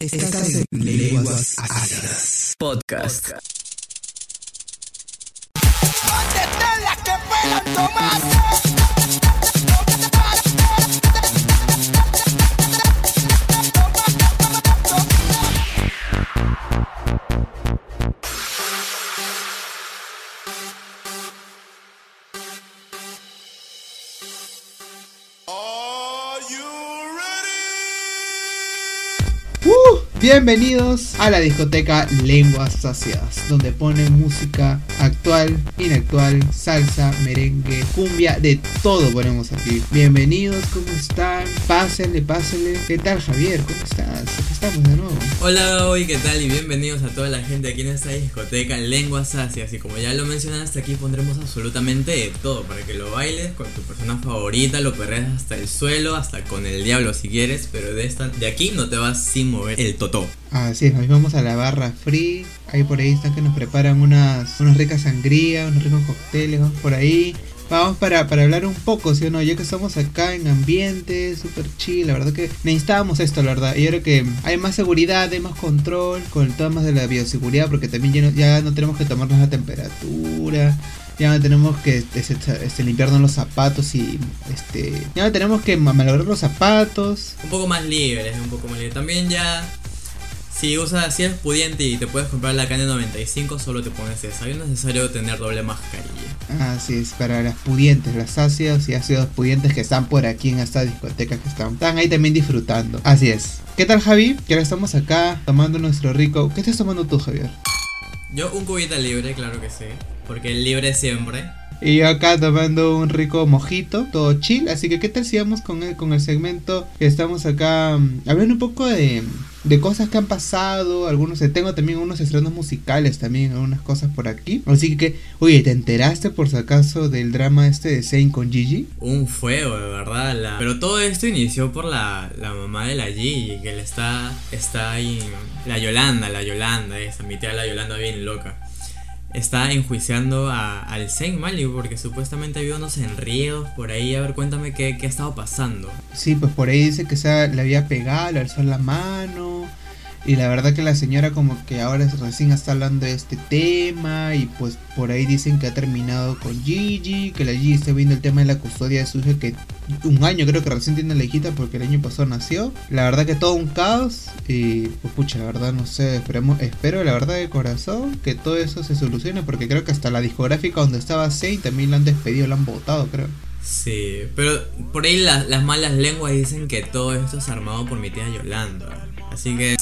Estás en Lenguas Ácidas Podcast. que puedan tomar. Bienvenidos a la discoteca Lenguas Saciadas, donde ponen música actual, inactual, salsa, merengue, cumbia, de todo ponemos aquí. Bienvenidos, ¿cómo están? Pásenle, pásenle. ¿Qué tal Javier? ¿Cómo estás? Aquí estamos de nuevo. Hola, hoy, ¿qué tal? Y bienvenidos a toda la gente aquí en esta discoteca Lenguas Asias. Y como ya lo mencionaste, aquí pondremos absolutamente de todo para que lo bailes con tu persona favorita, lo perreas hasta el suelo, hasta con el diablo si quieres, pero de esta de aquí no te vas sin mover el totó. Así es, hoy vamos a la barra free. Ahí por ahí están que nos preparan unas, unas ricas sangrías, unos ricos cócteles, vamos por ahí. Vamos para, para hablar un poco, ¿sí o no? Ya que estamos acá en ambiente súper chill, la verdad que necesitábamos esto, la verdad. Y ahora que hay más seguridad, hay más control con el tema de la bioseguridad, porque también ya no, ya no tenemos que tomarnos la temperatura. Ya no tenemos que este, este, limpiarnos los zapatos y este ya no tenemos que malograr los zapatos. Un poco más libre, un poco más libre. También ya si usas, si eres pudiente y te puedes comprar la KN95, solo te pones esa. No es necesario tener doble mascarilla. Así es, para las pudientes, las ácidos y ácidos pudientes que están por aquí en esta discoteca que están, están ahí también disfrutando. Así es. ¿Qué tal Javi? Que ahora estamos acá tomando nuestro rico. ¿Qué estás tomando tú, Javier? Yo un cubita libre, claro que sí. Porque el libre siempre. Y yo acá tomando un rico mojito, todo chill. Así que, ¿qué tal si vamos con el, con el segmento que estamos acá um, hablando un poco de, de cosas que han pasado? Algunos, tengo también unos estrenos musicales también, algunas cosas por aquí. Así que, oye, ¿te enteraste por si acaso del drama este de Zayn con Gigi? Un fuego, de verdad. La... Pero todo esto inició por la, la mamá de la Gigi, que le está, está ahí. La Yolanda, la Yolanda, esa, mi tía la Yolanda bien loca está enjuiciando a, al Saint Malibu porque supuestamente había unos enredos por ahí. A ver, cuéntame qué, qué ha estado pasando. Sí, pues por ahí dice que se le había pegado, le alzó la mano. Y la verdad que la señora como que ahora recién está hablando de este tema y pues por ahí dicen que ha terminado con Gigi, que la Gigi está viendo el tema de la custodia de su hija que un año creo que recién tiene la hijita porque el año pasado nació. La verdad que todo un caos y pues pucha, la verdad no sé, esperemos, espero la verdad de corazón que todo eso se solucione porque creo que hasta la discográfica donde estaba Zayn también la han despedido, la han votado creo. Sí, pero por ahí las malas lenguas dicen que todo esto es armado por mi tía Yolanda. Así que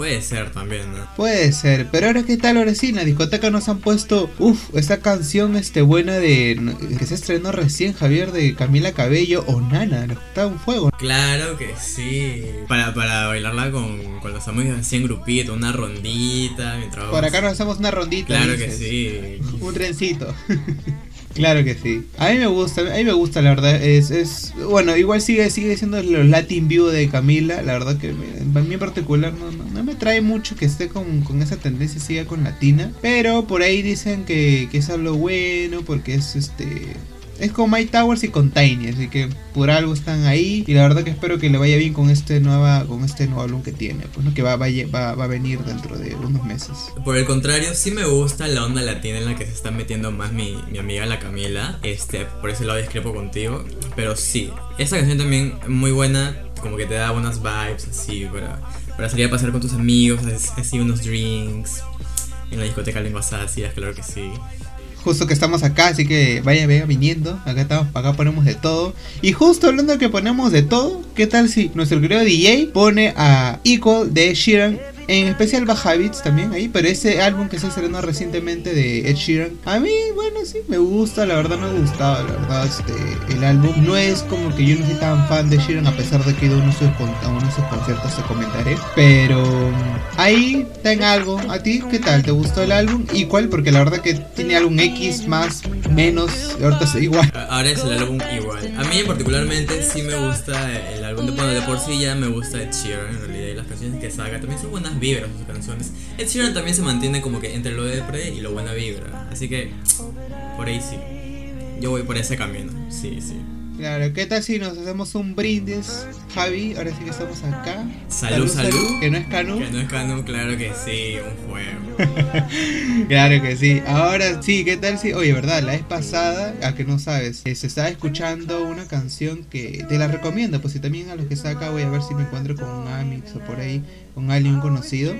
Puede ser también, ¿no? Puede ser, pero ahora qué tal ahora sí, en la discoteca nos han puesto, uff, esta canción este buena de que se estrenó recién Javier de Camila Cabello o Nana, está un fuego. Claro que sí. Para, para bailarla con, con los amigos así en grupito, una rondita, mientras Por acá nos hacemos una rondita. Claro dices. que sí. un trencito. Claro que sí. A mí me gusta, a mí me gusta la verdad. Es, es bueno, igual sigue sigue siendo los Latin View de Camila. La verdad que a mí en particular no, no, no me trae mucho que esté con, con, esa tendencia siga con latina. Pero por ahí dicen que, que es algo bueno porque es este es como My Towers y con Tiny, así que por algo están ahí. Y la verdad que espero que le vaya bien con este nueva con este nuevo álbum que tiene, pues no que va, va, va, va a venir dentro de unos meses. Por el contrario, sí me gusta la onda latina en la que se está metiendo más mi, mi amiga la Camila, este, por ese lado discrepo contigo, pero sí, esta canción también muy buena, como que te da buenas vibes así para, para salir a pasar con tus amigos, así unos drinks en la discoteca lenguas ácidas, claro que sí justo que estamos acá, así que vaya, vaya viniendo. Acá estamos, acá ponemos de todo. Y justo hablando de que ponemos de todo, ¿qué tal si nuestro querido DJ pone a Equal de Sheeran en especial Baja Beats también ahí, pero ese álbum que se estrenó recientemente de Ed Sheeran, a mí, bueno, sí, me gusta, la verdad me ha gustado, la verdad, este, el álbum no es como que yo no soy tan fan de Sheeran, a pesar de que he ido a uno de sus, conciertos, te comentaré, pero ahí ten algo, ¿a ti qué tal? ¿Te gustó el álbum? ¿Y cuál? Porque la verdad que tiene álbum X más, menos, ahorita es igual. Ahora es el álbum igual. A mí particularmente sí me gusta el álbum de, bueno, de por sí me gusta Ed Sheeran en realidad y las canciones que saca también son buenas vibras sus canciones. Ed Sheeran también se mantiene como que entre lo de pre y lo buena vibra. Así que por ahí sí. Yo voy por ese camino. Sí, sí. Claro, ¿qué tal si nos hacemos un brindis, Javi? Ahora sí que estamos acá. Salud, salud. Que no es Canu. Que no es Canu, claro que sí, un fuego. Claro que sí. Ahora sí, ¿qué tal si... Oye, ¿verdad? La vez pasada, a que no sabes, eh, se estaba escuchando una canción que te la recomiendo, pues si también a los que saca voy a ver si me encuentro con un Amix o por ahí, con alguien conocido.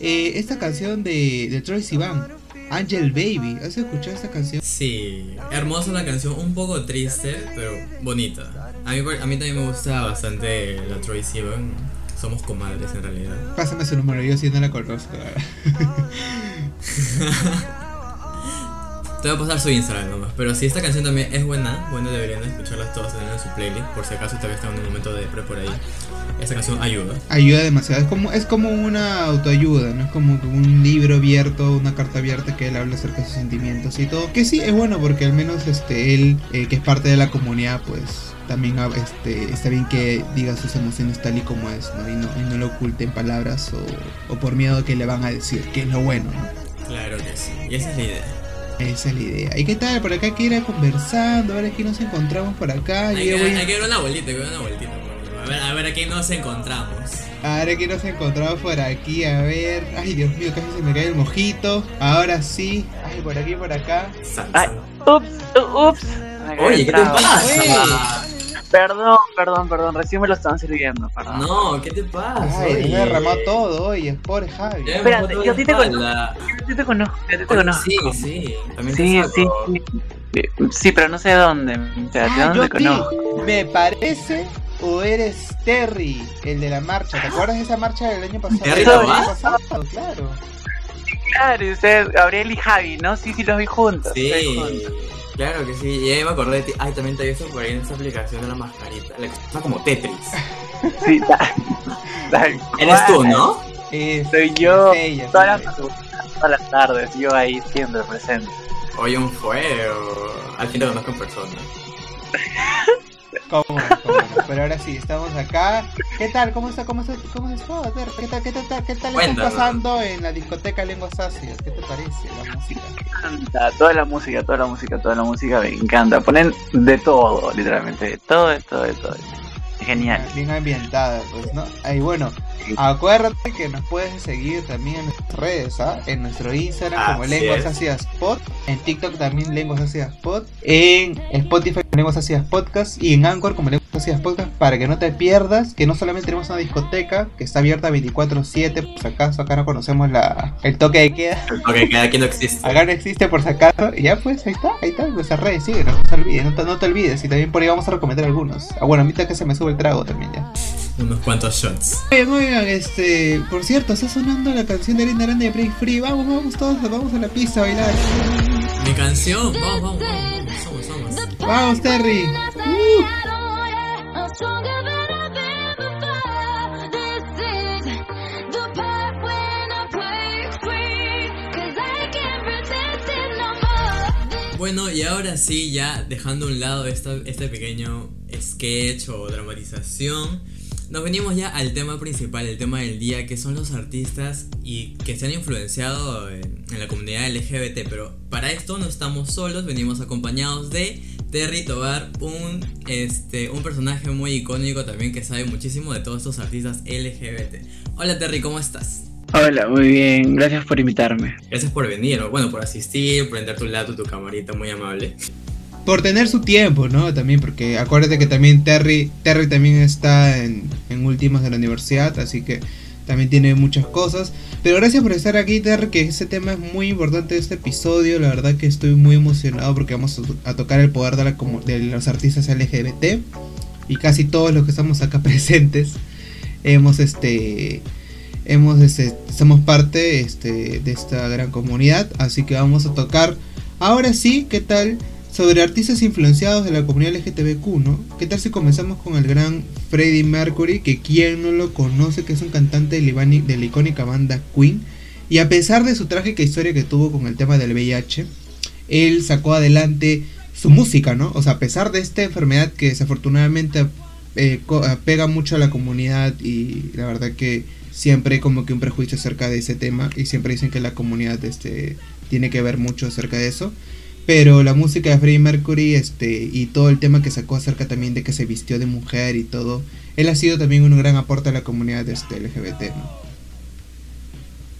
Eh, esta canción de, de Troy Sivan, Angel Baby. ¿Has escuchado esta canción? Sí, hermosa la canción, un poco triste, pero bonita. A mí, a mí también me gusta bastante la Troy Sivan. Somos comadres en realidad. Pásame su número, yo sí no la conozco. Te voy a pasar su Instagram nomás. Pero si esta canción también es buena, bueno, deberían escucharlas todas tener en su playlist. Por si acaso todavía están en un momento de pre por ahí. Esta canción ayuda. Ayuda demasiado. Es como, es como una autoayuda, ¿no? Es como un libro abierto, una carta abierta que él habla acerca de sus sentimientos y todo. Que sí, es bueno porque al menos este él, eh, que es parte de la comunidad, pues también este, está bien que diga sus emociones tal y como es, ¿no? Y no, y no lo oculte en palabras o, o por miedo que le van a decir, que es lo bueno, ¿no? Claro que sí. Y esa es la idea. Esa es la idea. ¿Y qué tal? Por acá que ir conversando, a ver aquí nos encontramos por acá. Hay, que, voy- hay que ver una vueltita, hay que ver una vueltita. por- A ver, a ver aquí nos encontramos. A ver aquí nos encontramos por aquí, a ver. Ay, Dios mío, casi se me cae el mojito. Ahora sí. Ay, por aquí, por acá. Ay, ups, ups. Oye, ¿qué te pasa? Perdón, perdón, perdón. Recién me lo estaban sirviendo, perdón. No, ¿qué te pasa? Ay, me derramó todo, oye, pobre Javi. Espérate, yo la a ti te espalda. Yo te conozco, yo te conozco. Sí, sí. También Sí, te sí, saco. sí. Sí, pero no sé dónde. Espérate, Ah, ¿dónde yo te conozco? ¿Me parece o eres Terry, el de la marcha? ¿Te acuerdas de esa marcha del año pasado? ¿Terry Tobar? pasado, claro. Claro, y ustedes, Gabriel y Javi, ¿no? Sí, sí, los vi juntos. Sí, los vi juntos. Claro que sí. Y ahí me acordé de ti. Ay, también te he visto por ahí en esa aplicación de la mascarita. La que está como Tetris. Sí, tal- Eres tú. ¿no? Es, Soy yo. ella, Todas sí. las, todas las tardes, yo ahí siempre presente. Oye, un fuego. Al fin te conozco en persona. ¿Cómo cómo no? Pero ahora sí, estamos acá. ¿Qué tal? ¿Cómo está? ¿Cómo está? ¿Cómo está? Ter? ¿Qué tal? ¿Qué tal? ¿Qué tal está pasando en la discoteca Lenguas Ácidas? ¿Qué te parece la música? encanta, toda la música, toda la música, toda la música me encanta. Ponen de todo, literalmente, de todo, de todo, de todo. Genial. Bien ambientada, pues, ¿no? Ahí bueno, acuérdate que nos puedes seguir también en nuestras redes, ¿ah? En nuestro Instagram como Lenguas. Ácidas Pod, en TikTok también Lenguas Ácidas Pod, en Spotify Lenguas Ácidas Podcast y en Anchor como Lenguas Ácidas Podcast para que no te pierdas que no solamente tenemos una discoteca que está abierta 24/7, por si acaso acá no conocemos la, el toque de queda. Ok, cada quien no existe. Acá no existe por si acaso. Y ya pues, ahí está, ahí está, nuestras redes, sigue, no te olvides, no te, no te olvides. Y también por ahí vamos a recomendar algunos. Ah, bueno, ahorita que se me sube el trago también ya. Unos cuantos shots. Oigan, oigan, este, por cierto, está sonando la canción de Arena Grande de Break Free. Vamos, vamos todos, vamos a la pista a bailar. Mi canción. Vamos, vamos, vamos. Somos, somos. Vamos, Terry. Uh. Bueno, y ahora sí, ya dejando a un lado esta- este pequeño sketch o dramatización, nos venimos ya al tema principal, el tema del día, que son los artistas y que se han influenciado en, en la comunidad LGBT. Pero para esto no estamos solos, venimos acompañados de Terry Tobar, un, este, un personaje muy icónico también que sabe muchísimo de todos estos artistas LGBT. Hola Terry, ¿cómo estás? Hola, muy bien, gracias por invitarme. Gracias por venir, o bueno, por asistir, prender tu lado, tu camarita, muy amable. Por tener su tiempo, ¿no? También porque acuérdate que también Terry, Terry también está en, en últimas de la universidad, así que también tiene muchas cosas. Pero gracias por estar aquí, Terry, que ese tema es muy importante de este episodio. La verdad que estoy muy emocionado porque vamos a, to- a tocar el poder de, la de los artistas LGBT. Y casi todos los que estamos acá presentes hemos este hemos este somos parte este de esta gran comunidad así que vamos a tocar ahora sí qué tal sobre artistas influenciados de la comunidad LGTBQ, ¿no? ¿Qué tal si comenzamos con el gran Freddie Mercury, que quien no lo conoce, que es un cantante de la, icónica banda Queen? Y a pesar de su trágica historia que tuvo con el tema del VIH, él sacó adelante su música, ¿no? O sea, a pesar de esta enfermedad que desafortunadamente eh, pega mucho a la comunidad y la verdad que siempre hay como que un prejuicio acerca de ese tema y siempre dicen que la comunidad este, tiene que ver mucho acerca de eso. Pero la música de Freddie Mercury este, y todo el tema que sacó acerca también de que se vistió de mujer y todo, él ha sido también un gran aporte a la comunidad este, LGBT, ¿no?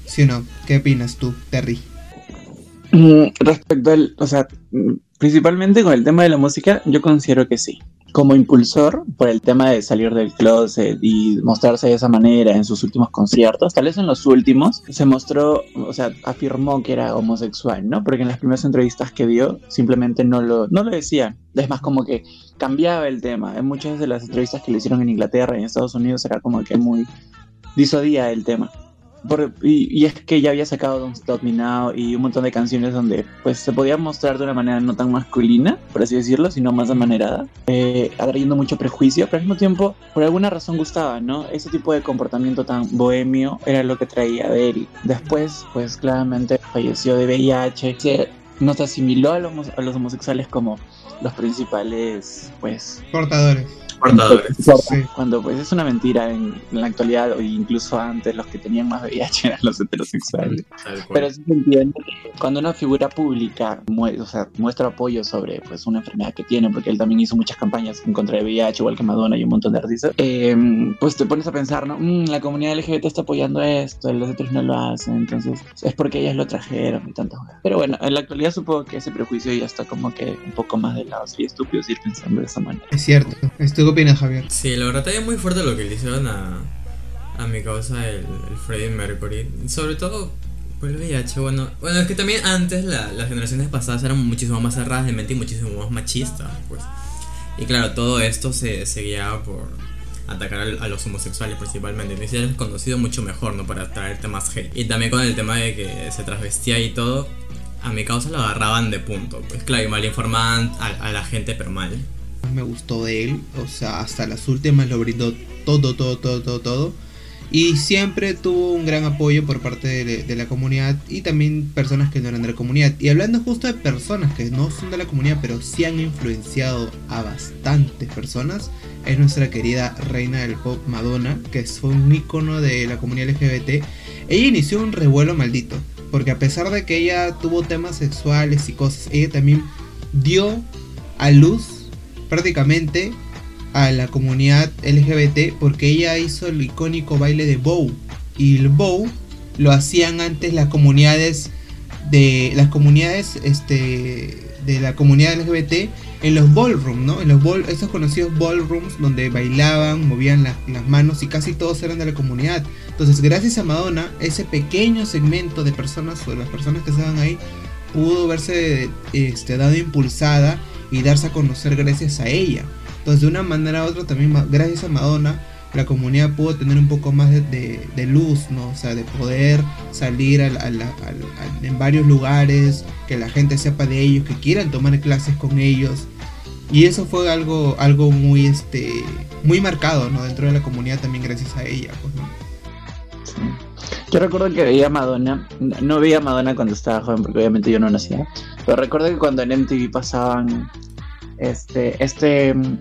¿Sí o no? ¿Qué opinas tú, Terry? Mm, Respecto al, o sea, mm, principalmente con el tema de la música, yo considero que sí. Como impulsor, por el tema de salir del closet y mostrarse de esa manera en sus últimos conciertos, tal vez en los últimos, se mostró, o sea, afirmó que era homosexual, ¿no? Porque en las primeras entrevistas que dio, simplemente no lo, no lo decía. Es más, como que cambiaba el tema. En muchas de las entrevistas que le hicieron en Inglaterra y en Estados Unidos era como que muy disodía el tema. Por- y, es que ya había sacado Don't Stop Me Now y un montón de canciones donde pues se podía mostrar de una manera no tan masculina, por así decirlo, sino más amanerada, eh, atrayendo mucho prejuicio, pero al mismo tiempo por alguna razón gustaba, ¿no? Ese tipo de comportamiento tan bohemio era lo que traía de él. Después, pues claramente falleció de VIH, se, nos asimiló a los, a los homosexuales como los principales, pues, Portadores. Portadores. Sí. cuando pues es una mentira en, en la actualidad o incluso antes los que tenían más VIH eran los heterosexuales. Pero sí se entiende que cuando una figura pública mue- o sea, muestra apoyo sobre pues una enfermedad que tiene, porque él también hizo muchas campañas en contra de VIH, igual que Madonna y un montón de artistas, eh, pues te pones a pensar, ¿no? Mm, la comunidad LGBT está apoyando esto, los otros no lo hacen, entonces es porque ellas lo trajeron y tantas cosas. Pero bueno, en la actualidad supongo que ese prejuicio ya está como que un poco más de lado, sería estúpido seguir pensando de esa manera. Es cierto. ¿Tú qué opinas, Javier? Sí, la verdad es muy fuerte lo que le hicieron a, a mi causa, el, el Freddie Mercury. Sobre todo por el VIH. Bueno, bueno es que también antes la- las generaciones pasadas eran muchísimo más cerradas de mente y muchísimo más machistas. Pues. Y claro, todo esto se, se guiaba por atacar a, los homosexuales principalmente. Y ser conocido mucho mejor, ¿no? Para traerte más hate. Y también con el tema de que se transvestía y todo. A mi causa lo agarraban de punto. Pues claro, y mal informaban a, a la gente, pero mal. Me gustó de él. O sea, hasta las últimas lo brindó todo, todo, todo, todo, todo. Y siempre tuvo un gran apoyo por parte de, la comunidad y también personas que no eran de la comunidad. Y hablando justo de personas que no son de la comunidad, pero sí han influenciado a bastantes personas, es nuestra querida reina del pop Madonna, que fue un ícono de la comunidad LGBT. Ella inició un revuelo maldito, porque a pesar de que ella tuvo temas sexuales y cosas, ella también dio a luz prácticamente a la comunidad LGBT porque ella hizo el icónico baile de Bow y el Bow lo hacían antes las comunidades de las comunidades este de la comunidad LGBT en los ballrooms, ¿no? En los ball, esos conocidos ballrooms donde bailaban, movían la- las manos y casi todos eran de la comunidad. Entonces, gracias a Madonna, ese pequeño segmento de personas o las personas que estaban ahí pudo verse este, dado impulsada y darse a conocer gracias a ella. Entonces, de una manera u otra, también gracias a Madonna, la comunidad pudo tener un poco más de, de- luz, ¿no? O sea, de poder salir al- al- al- al- en varios lugares, que la gente sepa de ellos, que quieran tomar clases con ellos. Y eso fue algo, algo muy, este, muy marcado, ¿no? Dentro de la comunidad también gracias a ella, pues, ¿no? Yo recuerdo que veía a Madonna, no, veía a Madonna cuando estaba joven porque obviamente yo no nacía, pero recuerdo que cuando en MTV pasaban este, este, mm,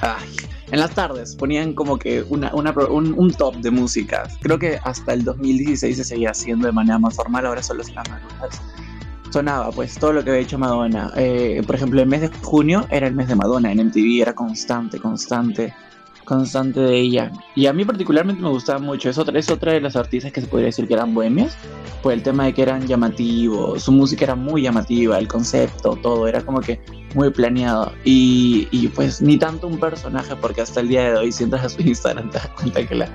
ay, en las tardes ponían como que una, una un, top de música. Creo que hasta el 2016 se seguía haciendo de manera más formal, ahora solo se las madrugadas. Sonaba pues todo lo que había hecho Madonna. Eh, por ejemplo, el mes de junio era el mes de Madonna en MTV, era constante, constante constante de ella. Y a mí particularmente me gustaba mucho. Es otra, es otra de las artistas que se podría decir que eran bohemias. Por el tema de que eran llamativos. Su música era muy llamativa. El concepto, todo. Era como que muy planeado. Y, y pues ni tanto un personaje. Porque hasta el día de hoy, si entras a su Instagram, te das cuenta que la,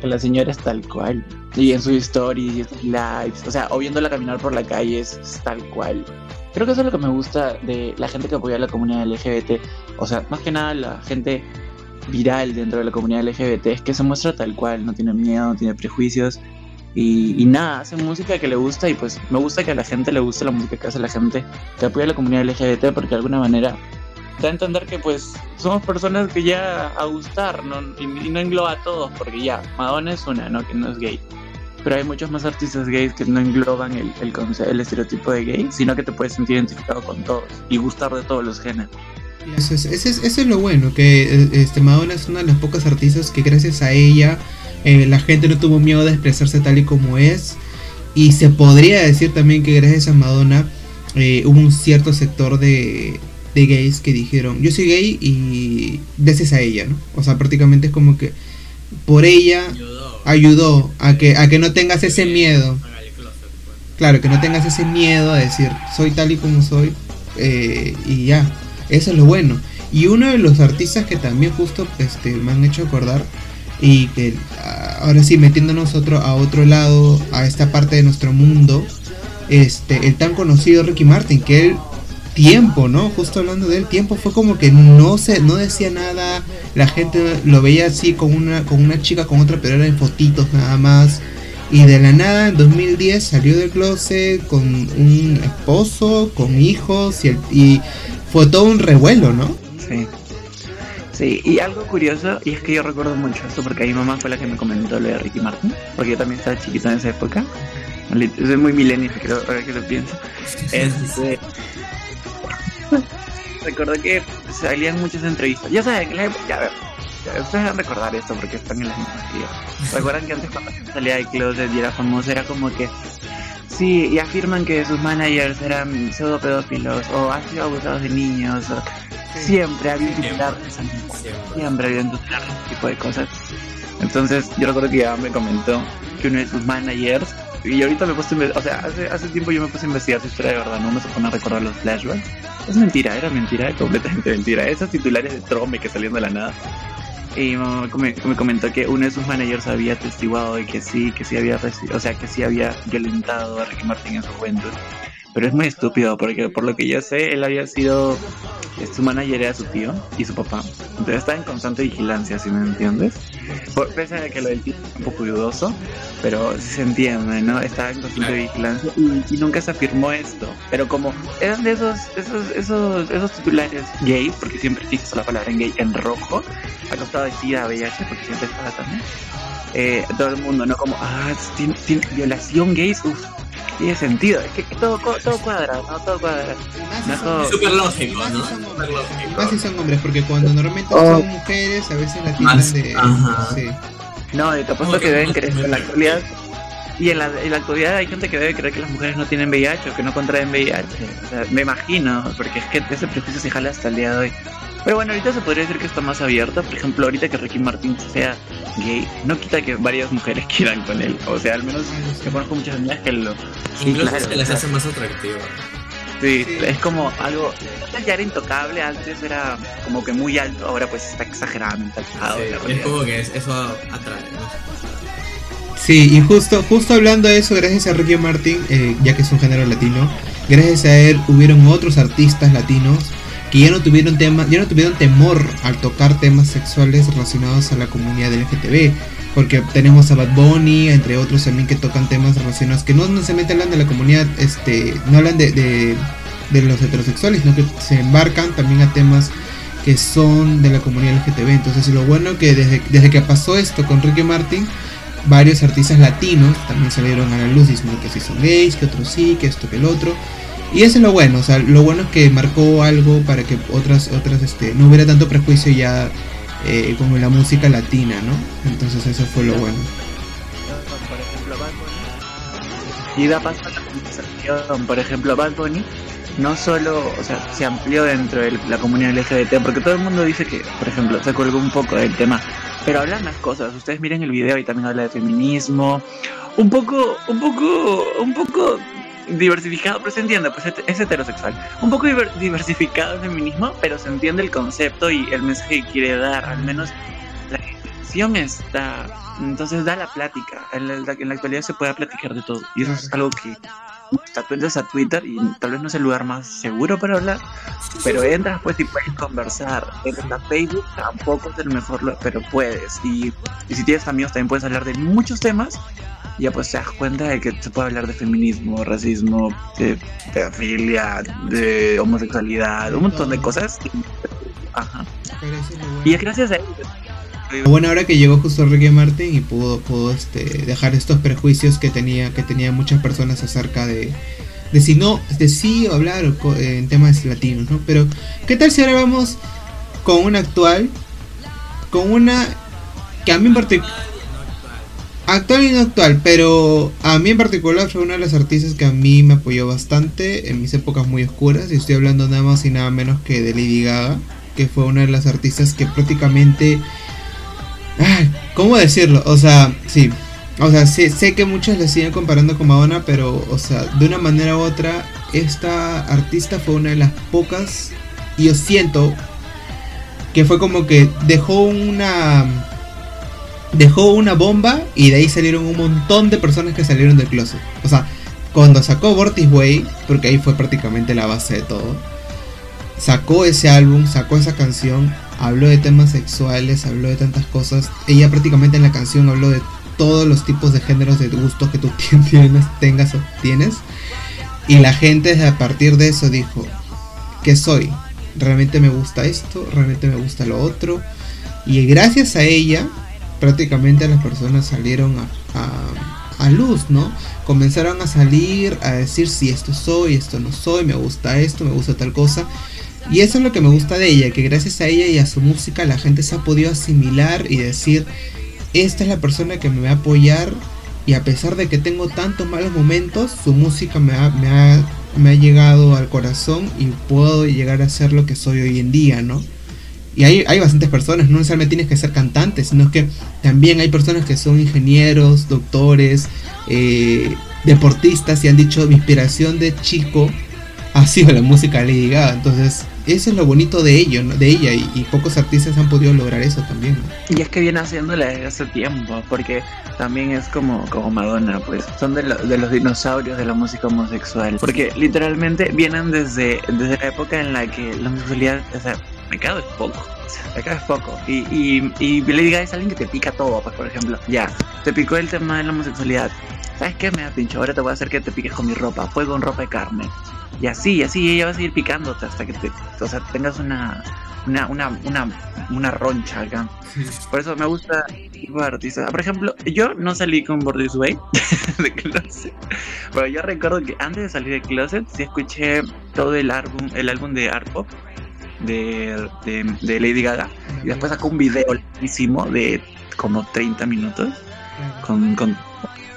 que la señora es tal cual. Y en sus stories y sus lives. O sea, o viéndola caminar por la calle es, es tal cual. Creo que eso es lo que me gusta de la gente que apoya a la comunidad LGBT. O sea, más que nada la gente viral dentro de la comunidad LGBT es que se muestra tal cual, no tiene miedo, no tiene prejuicios y, y nada, hace música que le gusta y pues me gusta que a la gente le guste la música que hace la gente que apoya a la comunidad LGBT porque de alguna manera da a entender que pues somos personas que ya a gustar ¿no? Y, y no engloba a todos porque ya, Madonna es una, ¿no? que no es gay. Pero hay muchos más artistas gays que no engloban el, el, el estereotipo de gay, sino que te puedes sentir identificado con todos y gustar de todos los géneros. Eso es, eso es, eso es lo bueno, que eh, este, Madonna es una de las pocas artistas que gracias a ella eh, la gente no tuvo miedo de expresarse tal y como es. Y se podría decir también que gracias a Madonna eh, hubo un cierto sector de, gays que dijeron, yo soy gay y gracias a ella, ¿no? O sea, prácticamente es como que por ella Ayudó. a que, a que no tengas ese miedo. Claro, que no tengas ese miedo a decir, soy tal y como soy, y ya, eso es lo bueno. Y uno de los artistas que también justo este, me han hecho acordar, y que ah, ahora sí, metiéndonos otro, a otro lado, a esta parte de nuestro mundo, este, el tan conocido Ricky Martin, que él tiempo, ¿no? Justo hablando del tiempo fue como que no se no decía nada, la gente lo veía así con una con una chica con otra, pero era en fotitos nada más. Y de la nada en 2010 salió del closet con un esposo, con hijos y, el- y fue todo un revuelo, ¿no? Sí. Sí, y algo curioso, y es que yo recuerdo mucho esto porque mi mamá fue la que me comentó lo de Ricky Martin, porque yo también estaba chiquito en esa época. Soy muy millennial, creo, ahora que lo pienso. Este, recuerdo que salían muchas entrevistas. Ya saben, en la época, ya, ya, ustedes van a recordar esto porque están en las mismas. Recuerdan que antes cuando salía de closet y era famoso, era como que Sí, y afirman que sus managers eran pseudo pedófilos o han sido abusados de niños. o- Siempre había un titular Siempre. Había titular ese tipo de cosas. Entonces, yo recuerdo que ya me comentó que uno de sus managers, y ahorita me puse a o sea, hace, hace tiempo yo me puse a investigar su historia de verdad, no me se a recordar los flashbacks. Es mentira, era mentira, completamente mentira. Esos titulares de Trome que salían de la nada. Y mi mamá me, me comentó que uno de sus managers había atestiguado de que sí, que sí había o sea, que sí había violentado a Ricky Martin en su juventud. Pero es muy estúpido porque por lo que yo sé, él había sido su manager era su tío y su papá. Entonces estaba en constante vigilancia, si me entiendes. Por, pese a que lo del tío es un poco dudoso, pero sí se entiende, ¿no? Estaba en constante vigilancia y, y nunca se afirmó esto. Pero como eran de esos, esos, esos, esos titulares gays, porque siempre fijas la palabra en gay en rojo, al costado de SIDA, VIH, porque siempre estaba también. Eh, todo el mundo, ¿no? Como, ah, tiene, tiene violación gays, uff, tiene sentido. Es que, todo, co- todo cuadra, ¿no? Todo cuadra. No, Es súper lógico, Más ¿no? son hombres. Más si son hombres, porque cuando normalmente Oh. son mujeres, a veces la tildan de. ajá. Sí. No, y te apuesto que deben creer en la actualidad. Y en la, en la actualidad hay gente que debe creer que las mujeres no tienen VIH o que no contraen VIH. O sea, me imagino, porque es que ese prejuicio se jala hasta el día de hoy. Pero bueno, ahorita se podría decir que está más abierto. Por ejemplo, ahorita que Ricky Martin sea gay, no quita que varias mujeres quieran con él. O sea, al menos que conozco muchas amigas que lo. Sí, Incluso claro, se les o sea, hace más atractivo. Sí, Sí. es como algo. Antes ya era intocable, antes era como que muy alto, ahora pues está exageradamente alto. Sí, es como que es- eso atrae, ¿no? Sí, y justo, justo hablando de eso, gracias a Ricky Martin, eh, ya que es un género latino, gracias a él hubieron otros artistas latinos que ya no tuvieron tema, ya no tuvieron temor al tocar temas sexuales relacionados a la comunidad LGTB. Porque tenemos a Bad Bunny, entre otros también que tocan temas relacionados que no necesariamente hablan de la comunidad, este, no hablan de, de, de los heterosexuales, sino que se embarcan también a temas que son de la comunidad LGTB. Entonces lo bueno que desde, desde que pasó esto con Ricky Martin, varios artistas latinos también salieron a la luz diciendo que sí son gays, que otros sí, que esto, que el otro. Y eso es lo bueno, o sea, lo bueno es que marcó algo para que otras, otras, este, no hubiera tanto prejuicio ya eh, como la música latina, ¿no? Entonces eso fue lo bueno. por ejemplo, Bad Bunny. Y da paso a la conversación. Por ejemplo, Bad Bunny no solo, o sea, se amplió dentro de la comunidad LGBT, porque todo el mundo dice que, por ejemplo, se colgó un poco del tema, pero hablan más cosas. Ustedes miren el video y también habla de feminismo, un poco, un poco, un poco diversificado, pero se entiende, pues es heterosexual. Un poco diver- diversificado el feminismo, pero se entiende el concepto y el mensaje que quiere dar, al menos la intención está. Entonces da la plática. En la, actualidad se puede platicar de todo. Y eso es algo que. Entras a Twitter y tal vez no es el lugar más seguro para hablar, pero entras pues y puedes conversar. Entras a Facebook, tampoco es el mejor, pero puedes. Y si tienes amigos también puedes hablar de muchos temas. Ya pues te das cuenta de que se puede hablar de feminismo, racismo, de pedofilia, de homosexualidad, un montón de cosas. Ajá. Y es gracias a ellos. Bueno, ahora que llegó justo Ricky Martin y pudo, pudo este, dejar estos prejuicios que tenía, que tenían muchas personas acerca de, de si no, de sí o hablar o en temas latinos, ¿no? Pero, ¿qué tal si ahora vamos con una actual? Con una que a mí en particular... Actual y no actual, pero a mí en particular fue una de las artistas que a mí me apoyó bastante en mis épocas muy oscuras. Y estoy hablando nada más y nada menos que de Lady Gaga, que fue una de las artistas que prácticamente... ¿Cómo decirlo? O sea, sí. O sea, sé, que muchos le siguen comparando con Madonna, pero, o sea, de una manera u otra, esta artista fue una de las pocas, y yo siento que fue como que dejó una dejó una bomba y de ahí salieron un montón de personas que salieron del closet. O sea, cuando sacó Vortis Way, porque ahí fue prácticamente la base de todo, sacó ese álbum, sacó esa canción, habló de temas sexuales, habló de tantas cosas. Ella prácticamente en la canción habló de todos los tipos de géneros de gustos que tú tienes, tengas o tienes. Y la gente a partir de eso dijo, ¿qué soy? ¿Realmente me gusta esto? ¿Realmente me gusta lo otro? Y gracias a ella, prácticamente las personas salieron a, a, a luz, ¿no? Comenzaron a salir a decir si esto soy, esto no soy, me gusta esto, me gusta tal cosa. Y eso es lo que me gusta de ella, que gracias a ella y a su música la gente se ha podido asimilar y decir, esta es la persona que me va a apoyar y a pesar de que tengo tantos malos momentos, su música me ha, me ha, me ha llegado al corazón y puedo llegar a ser lo que soy hoy en día, ¿no? Y hay, hay bastantes personas, no necesariamente tienes que ser cantante, sino que también hay personas que son ingenieros, doctores, eh, deportistas y han dicho mi inspiración de chico ha sido la música Lady Gaga. Entonces, eso es lo bonito de ello, de ella, y, pocos artistas han podido lograr eso también. Y es que viene haciéndole desde hace tiempo, porque también es como, como Madonna, pues son de, lo, de, los dinosaurios de la música homosexual, porque literalmente vienen desde, desde la época en la que la homosexualidad, o sea, pecado es poco. O sea, pecado es poco. Y, y, y Lady Gaga es alguien que te pica todo, pues por ejemplo, ya, te picó el tema de la homosexualidad. ¿Sabes qué? Me da pincho. Ahora te voy a hacer que te piques con mi ropa. Fue con ropa de carne. Y así, y así ella va a seguir picándote hasta que te, o sea, tengas una, una, una, una, una roncha acá. Por eso me gusta tipo de. Por ejemplo, yo no salí con Bordis Way de closet. Pero yo recuerdo que antes de salir de closet sí escuché todo el álbum, el álbum de Art Pop de, de, de Lady Gaga. Y después sacó un video larguísimo de como 30 minutos. Con, con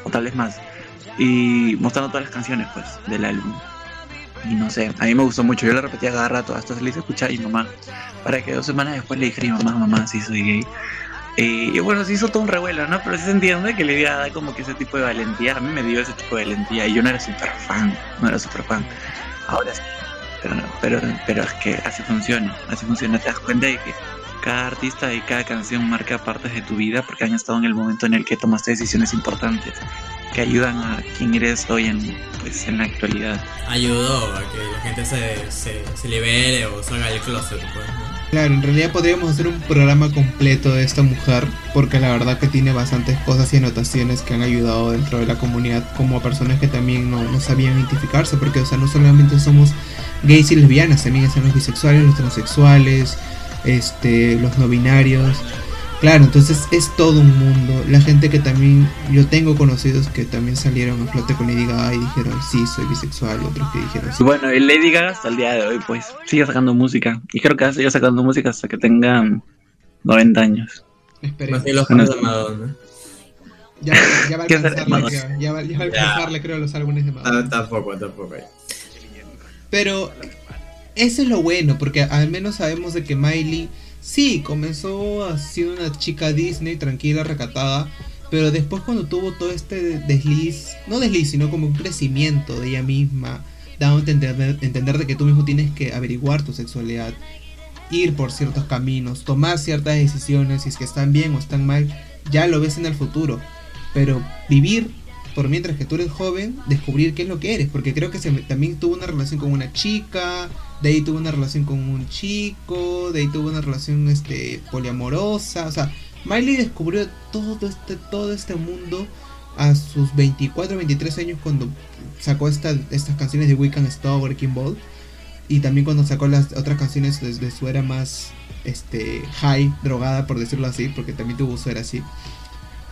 o tal vez más. Y mostrando todas las canciones pues del álbum. Y no sé, a mí me gustó mucho. Yo lo repetía cada rato, hasta se le hice escuchar a mi mamá. Para que dos semanas después le dije a mi mamá, mamá, sí soy gay. Y, y bueno, se hizo todo un revuelo, ¿no? Pero sí se entiende que le iba a dar como que ese tipo de valentía. A mí me dio ese tipo de valentía. Y yo no era súper fan, no era súper fan. Ahora sí. Pero, no, pero, pero es que así funciona, así funciona. Te das cuenta de que cada artista y cada canción marca partes de tu vida porque han estado en el momento en el que tomaste decisiones importantes que ayudan a quien eres hoy en, pues, en la actualidad. Ayudó a que la gente se, se, se libere o salga del closet, pues, ¿no? Claro, en realidad podríamos hacer un programa completo de esta mujer, porque la verdad que tiene bastantes cosas y anotaciones que han ayudado dentro de la comunidad, como a personas que también no, no sabían identificarse, porque, o sea, no solamente somos gays y lesbianas, también están los bisexuales, los transexuales, este, los no binarios. Claro, entonces es todo un mundo. La gente que también, yo tengo conocidos que también salieron a flote con Lady Gaga y dijeron, sí, soy bisexual, otros que dijeron, sí. Bueno, el Lady Gaga hasta el día de hoy, pues, sigue sacando música. Y creo que va a seguir sacando música hasta que tengan 90 años. Más que los de Madonna. Ya, ya va a alcanzarle, creo, ya va, ya va a alcanzarle, creo, los álbumes de Madonna. Ah, tampoco, tampoco. Pero eso es lo bueno, porque al menos sabemos de que Miley sí comenzó siendo una chica Disney tranquila, recatada, pero después cuando tuvo todo este desliz, no desliz, sino como un crecimiento de ella misma, dándote a entender, entender de que tú mismo tienes que averiguar tu sexualidad, ir por ciertos caminos, tomar ciertas decisiones, si es que están bien o están mal, ya lo ves en el futuro, pero vivir por mientras que tú eres joven, descubrir qué es lo que eres, porque creo que se, también tuvo una relación con una chica, de ahí tuvo una relación con un chico, de ahí tuvo una relación este poliamorosa, o sea, Miley descubrió todo este todo este mundo a sus 24, 23 años cuando sacó esta, estas canciones de We Can Stop Working Ball y también cuando sacó las otras canciones desde su era más este high, drogada por decirlo así, porque también tuvo su era así.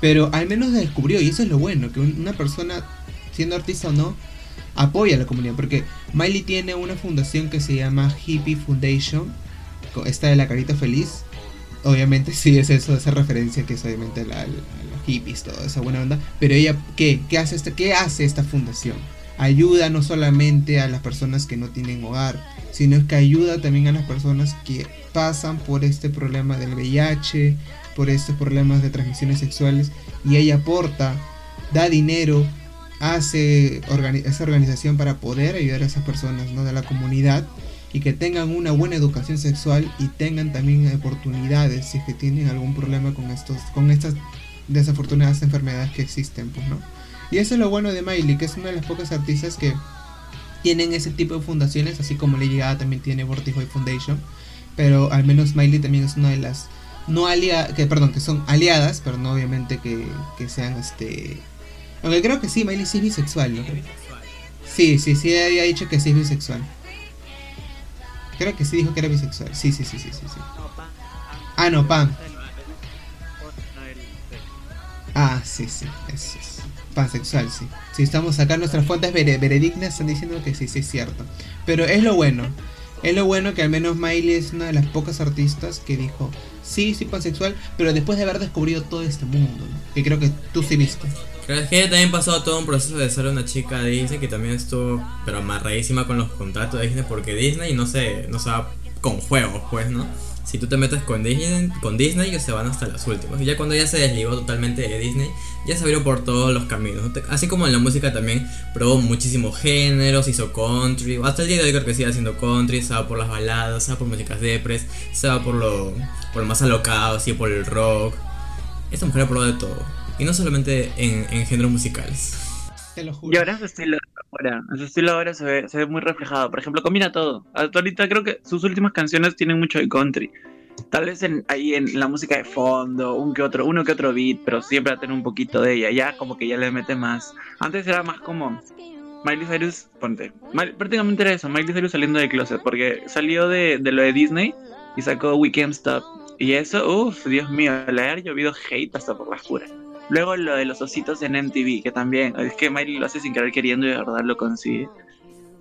Pero al menos descubrió y eso es lo bueno, que una persona, siendo artista o no, apoya a la comunidad. Porque Miley tiene una fundación que se llama Hippie Foundation, esta de la carita feliz. Obviamente sí es eso, esa referencia que es obviamente la, la hippies, toda esa buena onda. Pero ella, ¿qué? ¿Qué hace, esta, ¿Qué hace esta fundación? Ayuda no solamente a las personas que no tienen hogar, sino que ayuda también a las personas que pasan por este problema del VIH, por estos problemas de transmisiones sexuales, y ella aporta, da dinero, hace organi- esa organización para poder ayudar a esas personas ¿no? de la comunidad y que tengan una buena educación sexual y tengan también oportunidades si es que tienen algún problema con estos con estas desafortunadas enfermedades que existen pues no y eso es lo bueno de Miley que es una de las pocas artistas que tienen ese tipo de fundaciones así como Lady Gaga también tiene Vortijoy Foundation pero al menos Miley también es una de las no aliadas que perdón que son aliadas pero no obviamente que, que sean este aunque creo que sí Miley sí es bisexual ¿no? sí sí sí había dicho que sí es bisexual Creo que sí dijo que era bisexual. Sí, sí, sí, sí, sí. sí. Ah, no, Pam. Ah, sí, sí, eso es. Pansexual, sí. Si estamos acá, nuestras fuentes vere- veredignas están diciendo que sí, sí es cierto. Pero es lo bueno. Es lo bueno que al menos Miley es una de las pocas artistas que dijo, sí, sí, pansexual, pero después de haber descubrido todo este mundo, ¿no? Que creo que tú sí viste. Pero es que ella también pasó todo un proceso de ser una chica de Disney que también estuvo pero amarradísima con los contratos de Disney porque Disney no se, no se va con juegos, pues, ¿no? Si tú te metes con Disney, con Disney ellos se van hasta las últimas. Y ya cuando ella se desligó totalmente de Disney, ya se abrió por todos los caminos. Así como en la música también probó muchísimos géneros, hizo country. Hasta el día de hoy creo que sigue haciendo country, se va por las baladas, se va por músicas depres, se va por lo, por lo más alocado, así por el rock. Esta mujer ha probado de todo. Y no solamente en, en géneros musicales. Te lo juro. Y ahora su estilo ahora, su estilo ahora se ve, se ve muy reflejado. Por ejemplo, combina todo. Hasta ahorita creo que sus últimas canciones tienen mucho de country. Tal vez en, ahí en la música de fondo, un que otro, uno que otro beat, pero siempre va a tener un poquito de ella. Ya como que ya le mete más. Antes era más como Miley Cyrus, ponte. Prácticamente era eso, Miley Cyrus saliendo del closet, porque salió de, de lo de Disney y sacó We Can't Stop. Y eso, uff, Dios mío, le ha llovido hate hasta por las puras. Luego lo de los ositos en MTV, que también, es que Miley lo hace sin querer queriendo y de verdad lo consigue.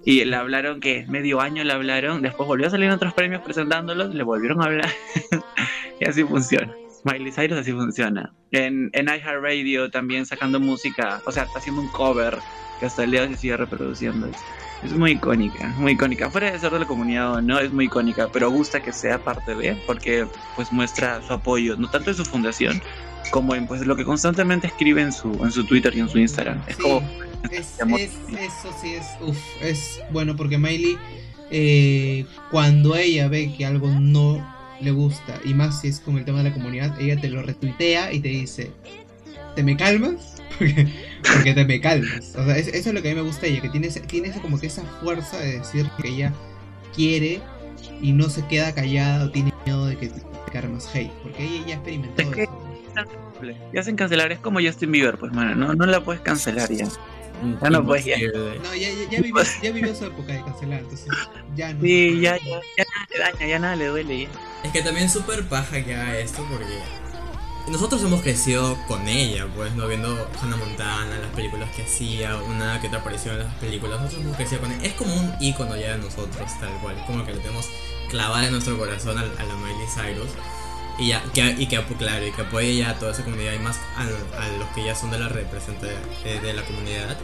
Y le hablaron que medio año le hablaron, después volvió a salir en otros premios presentándolos, le volvieron a hablar. y así funciona. Miley Cyrus así funciona. En, en iHeartRadio también sacando música, o sea, está haciendo un cover que hasta el día de hoy se sigue reproduciendo. Es, es muy icónica, muy icónica. Fuera de ser de la comunidad o no, es muy icónica, pero gusta que sea parte de, porque pues muestra su apoyo, no tanto en su fundación, como en pues lo que constantemente escribe en su, en su Twitter y en su Instagram. Es Sí, como es, es- eso sí es, uf, es bueno porque Miley, eh, cuando ella ve que algo no le gusta, y más si es con el tema de la comunidad, ella te lo retuitea y te dice, ¿te me calmas? Porque, porque te me calmas. O sea, es- eso es lo que a mí me gusta de ella, que tiene, tiene como que esa fuerza de decir que ella quiere y no se queda callada o tiene miedo de que te más hate, porque ella ya experimentó Es que- eso. Ya hacen cancelar, es como Justin Bieber, pues mano, no, no la puedes cancelar ya. Ya no puedes, ya. No, ya, ya, ya vivió, ya vivió su época de cancelar, entonces ya no. Sí, ya, ya, ya nada le daña, ya nada le duele ya. Es que también es súper paja que haga esto porque nosotros hemos crecido con ella, pues, ¿no? Viendo Hannah Montana, las películas que hacía, una que otra aparición en las películas. Nosotros hemos crecido con ella. Es como un icono ya de nosotros, tal cual. Como que le tenemos clavada en nuestro corazón a, a la Miley Cyrus. Y, ya, que, y que, pues, claro, y que apoye ya a toda esa comunidad y más a, a los que ya son de la representación de, de la comunidad.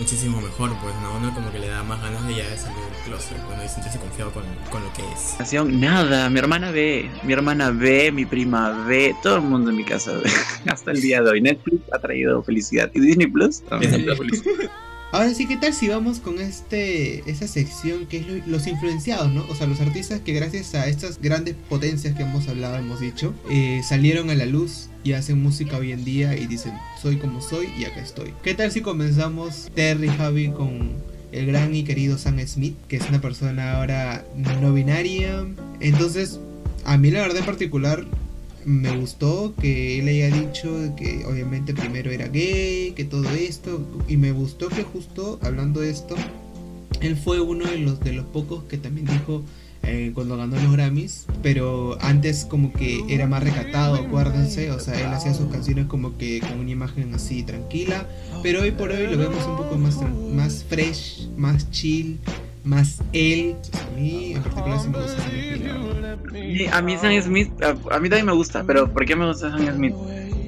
Muchísimo mejor, pues, ¿no? Uno como que le da más ganas de ya de salir del closet, bueno, y sentirse confiado con, con lo que es. Nada, mi hermana ve, mi hermana ve, mi prima ve, todo el mundo en mi casa ve. Hasta el día de hoy. Netflix ha traído felicidad. Y Disney Plus también ha traído felicidad. Ahora sí, ¿qué tal si vamos con este esa sección que es lo- los influenciados, ¿no? O sea, los artistas que gracias a estas grandes potencias que hemos hablado, hemos dicho, eh, salieron a la luz y hacen música hoy en día y dicen, soy como soy y acá estoy. ¿Qué tal si comenzamos, Terry Javi, con el gran y querido Sam Smith, que es una persona ahora no binaria? Entonces, a mí la verdad en particular me gustó que él haya dicho que obviamente primero era gay, que todo esto, y me gustó que justo hablando de esto, él fue uno de los de los pocos que también dijo eh, cuando ganó los Grammys, pero antes como que era más recatado, acuérdense, o sea, él hacía sus canciones como que con una imagen así tranquila, pero hoy por hoy lo vemos un poco más más fresh, más chill, más él. A mí a mí a, mí también me gusta, pero ¿por qué me gusta Sam Smith?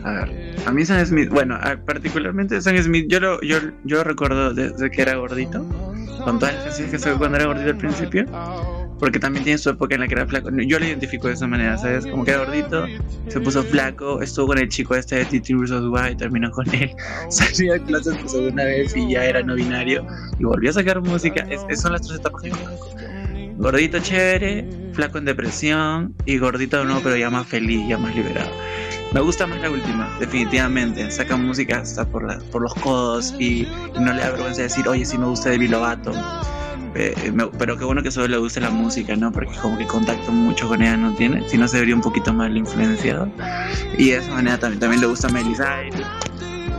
A ver, a mí Sam Smith, bueno, particularmente Sam Smith, yo lo, yo, yo recuerdo desde que era gordito, con todas las canciones que sacó cuando era gordito al principio, porque también tiene su época en la que era flaco. Yo lo identifico de esa manera, ¿sabes? Como que era gordito, se puso flaco, estuvo con el chico este de Titi vs. Dubai, terminó con él, salió de clases por segunda vez y ya era no binario, y volvió a sacar música. Es, es- son las tres etapas que conozco. Gordito chévere, flaco en depresión y gordito de nuevo pero ya más feliz, ya más liberado. Me gusta más la última, definitivamente. Saca música hasta por, la- por los codos y, y no le da vergüenza decir, oye, sí me gusta Demi Lovato. Eh, pero qué bueno que solo le guste la música, ¿no? Porque como que contacto mucho con ella no tiene, si no se vería un poquito más influenciado. Y de esa manera también, también le gusta Miley Cyrus,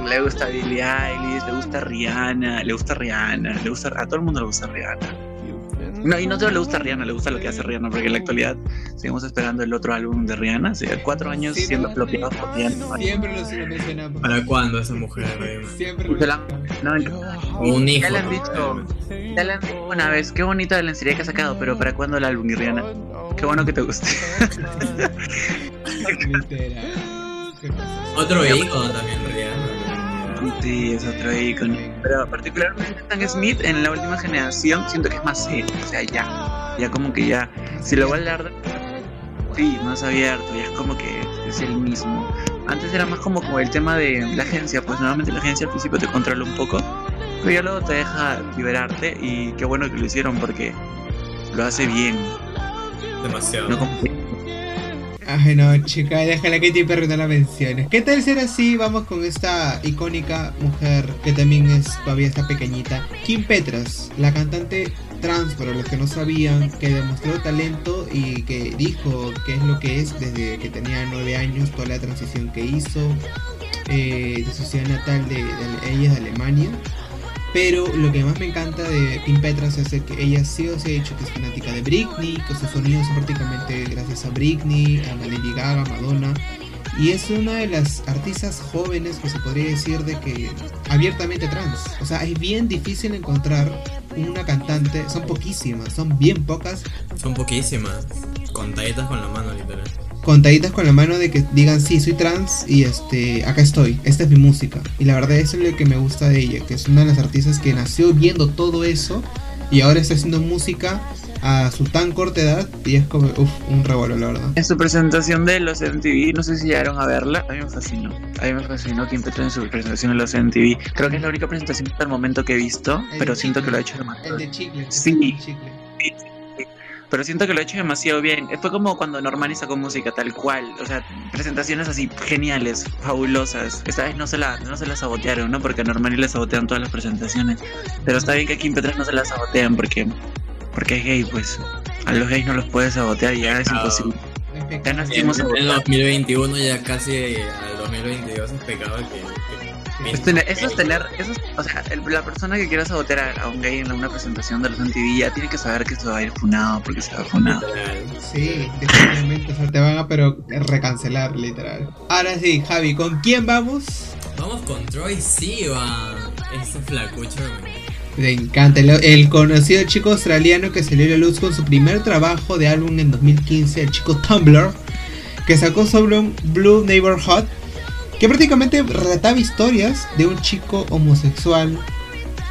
le gusta Billie Eilish, le gusta Rihanna, le gusta Rihanna, le gusta a todo el mundo le gusta Rihanna. No, y no solo le gusta Rihanna, le gusta lo que hace Rihanna, porque en la actualidad seguimos esperando el otro álbum de Rihanna, hace cuatro años Sí, siendo no, flopeado por Rihanna. Siempre lo, mencionamos. ¿Para cuándo esa mujer? Siempre lo la- no, O un hijo. Ya le han dicho, ya le han dicho una vez, qué bonita la lencería que ha sacado, pero ¿para cuándo el álbum, y Rihanna? Qué bueno que te guste. Literal. ¿Qué pasa? Otro ícono también, Rihanna. Sí, es otro icono. Pero particularmente Stan Smith en la última generación siento que es más serio. O sea, ya. Ya como que ya. Si lo voy a de. Sí, más abierto. Ya es como que es el mismo. Antes era más como, como el tema de la agencia. Pues normalmente la agencia al principio te controla un poco. Pero ya luego te deja liberarte. Y qué bueno que lo hicieron porque lo hace bien. Demasiado. No como Ay, no, chica, déjala que Katy Perry la menciones. ¿Qué tal ser así? Vamos con esta icónica mujer que también es todavía está pequeñita. Kim Petras, la cantante trans, para los que no sabían, que demostró talento y que dijo qué es lo que es desde que tenía nueve años, toda la transición que hizo eh, de su ciudad natal, de, de- ella es de Alemania. Pero lo que más me encanta de Kim Petras es que ella sí o sí ha dicho que es fanática de Britney, que sus sonidos son prácticamente gracias a Britney, a la Lady Gaga, Madonna. Y es una de las artistas jóvenes que se podría decir de que abiertamente trans. O sea, es bien difícil encontrar una cantante, son poquísimas, son bien pocas, Son poquísimas. Contaditas con la mano, literal. Contaditas con la mano de que digan sí, soy trans y este, acá estoy, esta es mi música. Y la verdad eso es lo que me gusta de ella, que es una de las artistas que nació viendo todo eso y ahora está haciendo música a su tan corta edad y es como, uff, un revuelo, la verdad. En su presentación de los MTV, no sé si llegaron a verla, a mí me fascinó. A mí me fascinó Kim Petras en su presentación de los MTV. Creo que es la única presentación hasta el momento que he visto, El pero siento que lo ha chicle. hecho demasiado El de chicle. Sí. el de chicle. Pero siento que lo ha hecho demasiado bien. Fue como cuando Normani sacó música tal cual. O sea, presentaciones así geniales, fabulosas. Esta vez no se la, no se la sabotearon, ¿no? Porque a Normani le sabotean todas las presentaciones. Pero está bien que a Kim Petras no se la sabotean porque, porque es gay, pues. A los gays no los puedes sabotear y ya es imposible. Ya En, en 2021 ya casi al 2022 es pecado que... que- Es tener- eso es tener, eso es- o sea, el- la persona que quiera sabotear a, a un gay en una presentación de los MTV ya tiene que saber que se va a ir funado porque se va funado. Literal. Sí, definitivamente, o sea, te van a pero recancelar, literal. Ahora sí, Javi, ¿con quién vamos? Vamos con Troy Sivan. Ese flacucho. Me encanta, el, el conocido chico australiano que salió a la luz con su primer trabajo de álbum en 2015, el chico Tumblr, que sacó sobre un Blue Neighborhood, que prácticamente relataba historias de un chico homosexual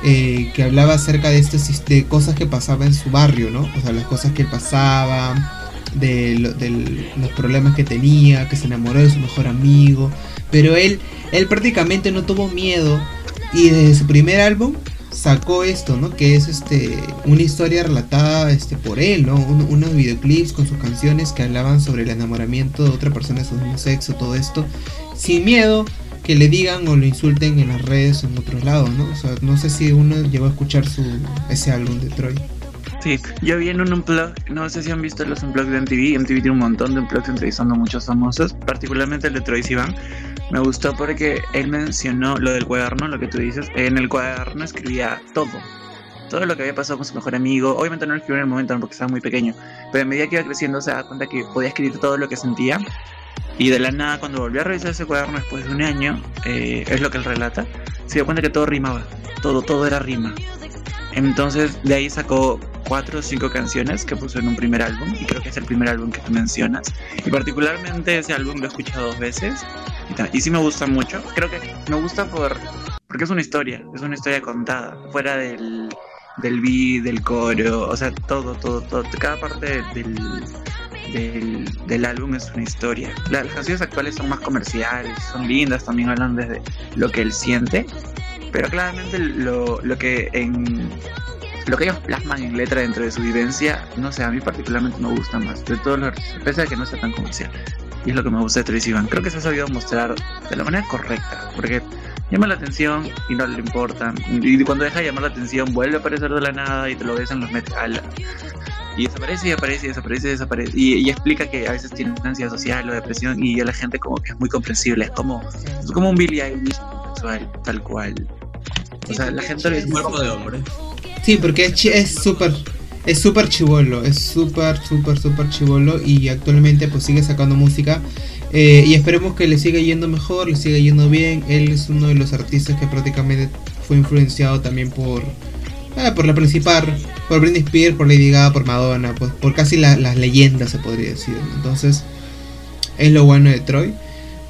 eh, que hablaba acerca de, estos, de cosas que pasaban en su barrio, ¿no? O sea, las cosas que pasaban, de, del- los problemas que tenía, que se enamoró de su mejor amigo, pero él, él prácticamente no tuvo miedo y desde su primer álbum sacó esto, ¿no? Que es este una historia relatada este por él, ¿no? Un- unos videoclips con sus canciones que hablaban sobre el enamoramiento de otra persona de su mismo sexo, todo esto, sin miedo que le digan o lo insulten en las redes o en otros lados, ¿no? O sea, no sé si uno llegó a escuchar su ese álbum de Troy. Sí, yo vi en un unplug, no sé si han visto los unplugs de MTV, MTV tiene un montón de unplugs entrevistando muchos famosos, particularmente el de Troy Sivan. Me gustó porque él mencionó lo del cuaderno, lo que tú dices. En el cuaderno escribía todo. Todo lo que había pasado con su mejor amigo. Obviamente no lo escribió en el momento porque estaba muy pequeño. Pero a medida que iba creciendo se da cuenta que podía escribir todo lo que sentía. Y de la nada, cuando volvió a revisar ese cuaderno después de un año, eh, es lo que él relata, se dio cuenta que todo rimaba. Todo, todo era rima. Entonces de ahí sacó cuatro o cinco canciones que puso en un primer álbum, y creo que es el primer álbum que tú mencionas. Y particularmente ese álbum lo he escuchado dos veces, y, y sí me gusta mucho. Creo que me gusta por porque es una historia, es una historia contada, fuera del, del beat, del coro, o sea, todo, todo, todo, cada parte del, del, del álbum es una historia. La- Las canciones actuales son más comerciales, son lindas, también hablan desde lo que él siente, pero claramente lo, lo que en lo que ellos plasman en letra dentro de su vivencia, no sé, a mí particularmente me gusta más, de todos los pese a que no sea tan comercial. Y es lo que me gusta de Tracy Van. Creo que se ha sabido mostrar de la manera correcta, porque llama la atención y no le importa. Y cuando deja de llamar la atención, vuelve a aparecer de la nada y te lo ves en los metal. Y desaparece y aparece y desaparece y desaparece. Y, y explica que a veces tiene ansiedad social o depresión y a la gente como que es muy comprensible. Es como, es como un Billy Eilish tal cual. O sea, la gente El cuerpo de hombre. Sí, porque es chi- es súper es súper chivolo, es súper, súper, súper chivolo y actualmente pues sigue sacando música eh, y esperemos que le siga yendo mejor, le siga yendo bien. Él es uno de los artistas que prácticamente fue influenciado también por ah, por la principal, por Britney Spears, por Lady Gaga, por Madonna, pues por casi la- las leyendas se podría decir. Entonces es lo bueno de Troy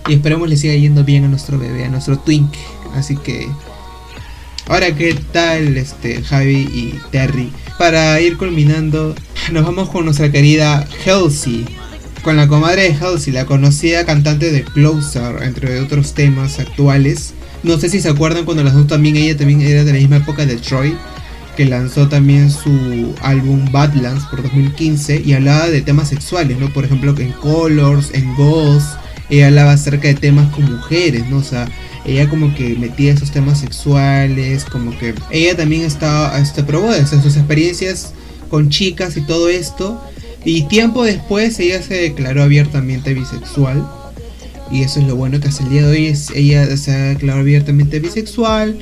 y esperemos le siga yendo bien a nuestro bebé, a nuestro Twink. Así que Ahora, ¿qué tal este Javi y Terry? Para ir culminando, nos vamos con nuestra querida Halsey. Con la comadre de Halsey, la conocida cantante de Closer, entre otros temas actuales. No sé si se acuerdan cuando las dos también, ella también era de la misma época de Troy, que lanzó también su álbum Badlands por 2015 y hablaba de temas sexuales, ¿no? Por ejemplo, en Colors, en Ghost, ella hablaba acerca de temas con mujeres, ¿no? O sea, ella como que metía esos temas sexuales, como que ella también estaba, este, probó sus experiencias con chicas y todo esto. Y tiempo después ella se declaró abiertamente bisexual. Y eso es lo bueno que hasta el día de hoy es, ella se ha declarado abiertamente bisexual.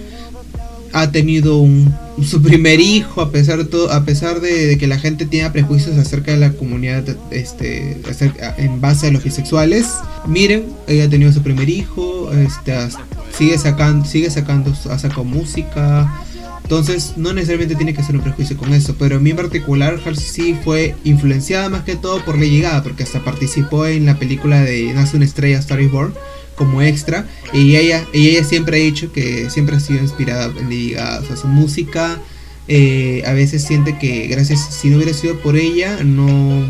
Ha tenido un, su primer hijo a pesar de todo, a pesar de, que la gente tiene prejuicios acerca de la comunidad este, en base a los bisexuales. Miren, ella ha tenido su primer hijo, este, sigue sacando, sigue sacando, ha sacado música. Entonces, no necesariamente tiene que ser un prejuicio con eso, pero a mí en particular, Halsey sí fue influenciada más que todo por Lady Gaga, porque hasta participó en la película de Nace una estrella, Star is Born, como extra, y ella, y ella siempre ha dicho que siempre ha sido inspirada en Lady Gaga, o sea, su música, eh, a veces siente que gracias, si no hubiera sido por ella, no,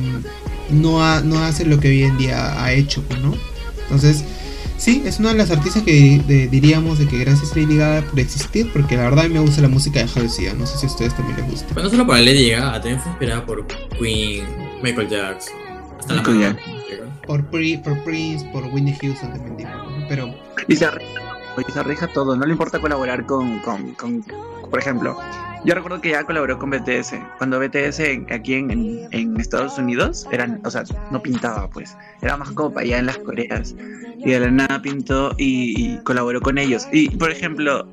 no, ha- no hace lo que hoy en día ha hecho, pues, ¿no? Entonces, sí, es una de las artistas que de- diríamos de que gracias a Lady Gaga por existir, porque la verdad a mí me gusta la música de Halsey, no sé si a ustedes también les gusta. Pero no solo por Lady Gaga, también fue inspirada por Queen, Michael Jackson. Hasta la Michael Madonna. Por, Pri- por Prince, por Whitney Houston también pero Y se arriesga, y se todo, no le importa colaborar con, con, con- por ejemplo, yo recuerdo que ya colaboró con BTS, cuando BTS aquí en, en, en Estados Unidos eran, o sea, no pintaba pues, era más como para allá en las Coreas, y de la nada pintó y, y colaboró con ellos. Y por ejemplo,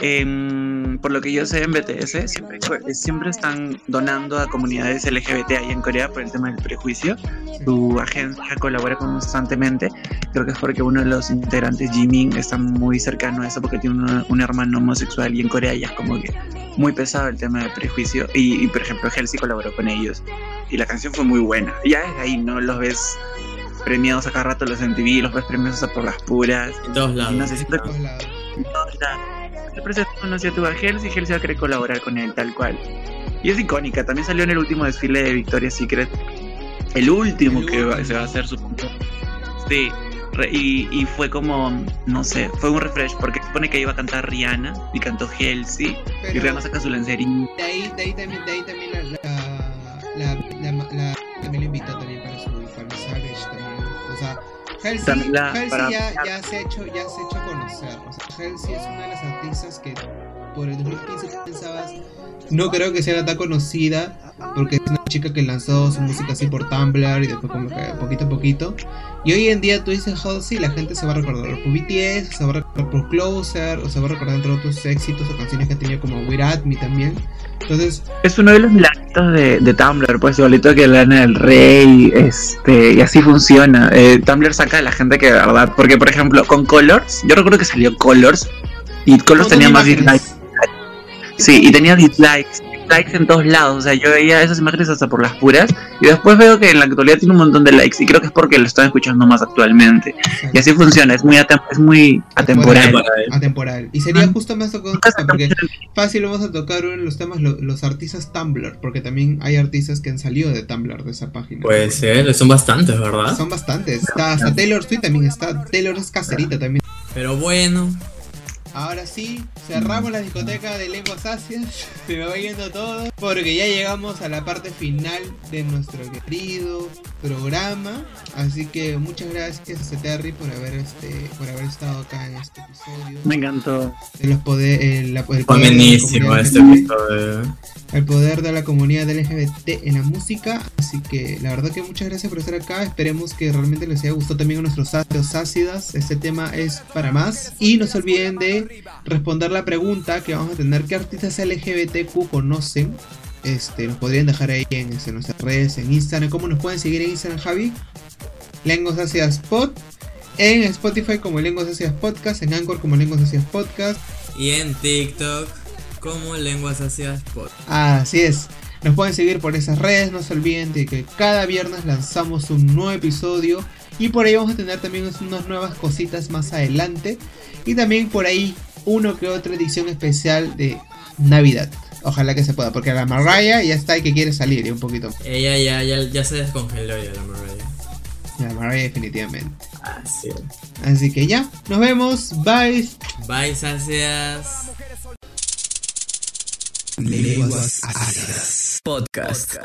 em, por lo que yo sé en BTS, siempre, siempre están donando a comunidades LGBT ahí en Corea por el tema del prejuicio. Su agencia colabora constantemente creo que es porque uno de los integrantes, Jimin, está muy cercano a eso porque tiene un, un hermano homosexual y en Corea ya es como que muy pesado el tema del prejuicio y, y, por ejemplo Halsey colaboró con ellos y la canción fue muy buena. Ya desde ahí no los ves premiados a cada rato los MTV, los ves premiados a por las puras. En todos lados. No sé si te por todos lados. El presidente conoció a tu a Halsey y a querer colaborar con él, tal cual. Y es icónica, también salió en el último desfile de Victoria's Secret. El último El que va- se va a hacer su Sí, y, y fue como, no sé, fue un refresh porque se supone que iba a cantar Rihanna y cantó Halsey y Rihanna saca su lencería. de ahí, de ahí también, de ahí también la, la, la, la- la- también lo invitó también para su para Savage también. O sea, Halsey, la- Halsey para- ya, ya se ha hecho, ya se ha hecho conocer. Halsey es una de las artistas que por el 2015 tú pensabas no creo que sea tan conocida porque es una chica que lanzó su música así por Tumblr y después como que poquito a poquito. Y hoy en día tú dices Halsey y la gente se va a recordar por BTS, se va a recordar por Closer, o se va a recordar entre otros éxitos o canciones que ha tenido como Without Me también. Entonces, Es uno de los milagros de, de Tumblr, pues igualito que Lana del Rey, este, y así funciona. Eh, Tumblr saca a la gente que de verdad, porque por ejemplo con Colors, yo recuerdo que salió Colors y Colors tenía más dislikes. Sí, y tenía dislikes. Likes en todos lados. O sea, yo veía esas imágenes hasta por las puras. Y después veo que en la actualidad tiene un montón de likes. Y creo que es porque lo están escuchando más actualmente. Y así funciona, es muy, atem- es muy atemporal. Atemporal. Y sería justo más se porque fácil vamos a tocar uno de los temas, lo- los artistas Tumblr, porque también hay artistas que han salido de Tumblr, de esa página. Puede ser, son bastantes, ¿verdad? Son bastantes. Está hasta Taylor Swift también está. Taylor es caserita también. Pero bueno, Ahora sí, cerramos la discoteca de lenguas asias. Se me va yendo todo. Porque ya llegamos a la parte final de nuestro querido programa. Así que muchas gracias a Terry por haber este, por haber estado acá en este episodio. Me encantó. De los poder, el, la- el fue poder de la este LGBT. episodio. el poder de la comunidad LGBT en la música. Así que la verdad que muchas gracias por estar acá. Esperemos que realmente les haya gustado también a nuestros ácidos ácidas. Este tema es para más. Y no se olviden de responder la pregunta que vamos a tener. ¿Qué artistas LGBTQ conocen? Este, nos podrían dejar ahí en, en nuestras redes, en Instagram. ¿Cómo nos pueden seguir en Instagram, Javi? Lenguas Ácidas Pod. En Spotify como Lenguas Ácidas Podcast. En Anchor como Lenguas Ácidas Podcast. Y en TikTok, como Lenguas Ácidas Pod. Así es. Nos pueden seguir por esas redes. No se olviden de que cada viernes lanzamos un nuevo episodio. Y por ahí vamos a tener también unas nuevas cositas más adelante. Y también por ahí uno que otra edición especial de Navidad. Ojalá que se pueda. Porque la Mariah ya está y que quiere salir y un poquito. Ella ya, ya, ya se descongeló ya la Mariah. La Mariah definitivamente. Así es. Así que ya. Nos vemos. Bye. Bye, Sácias. Lenguas ácidas. Podcast.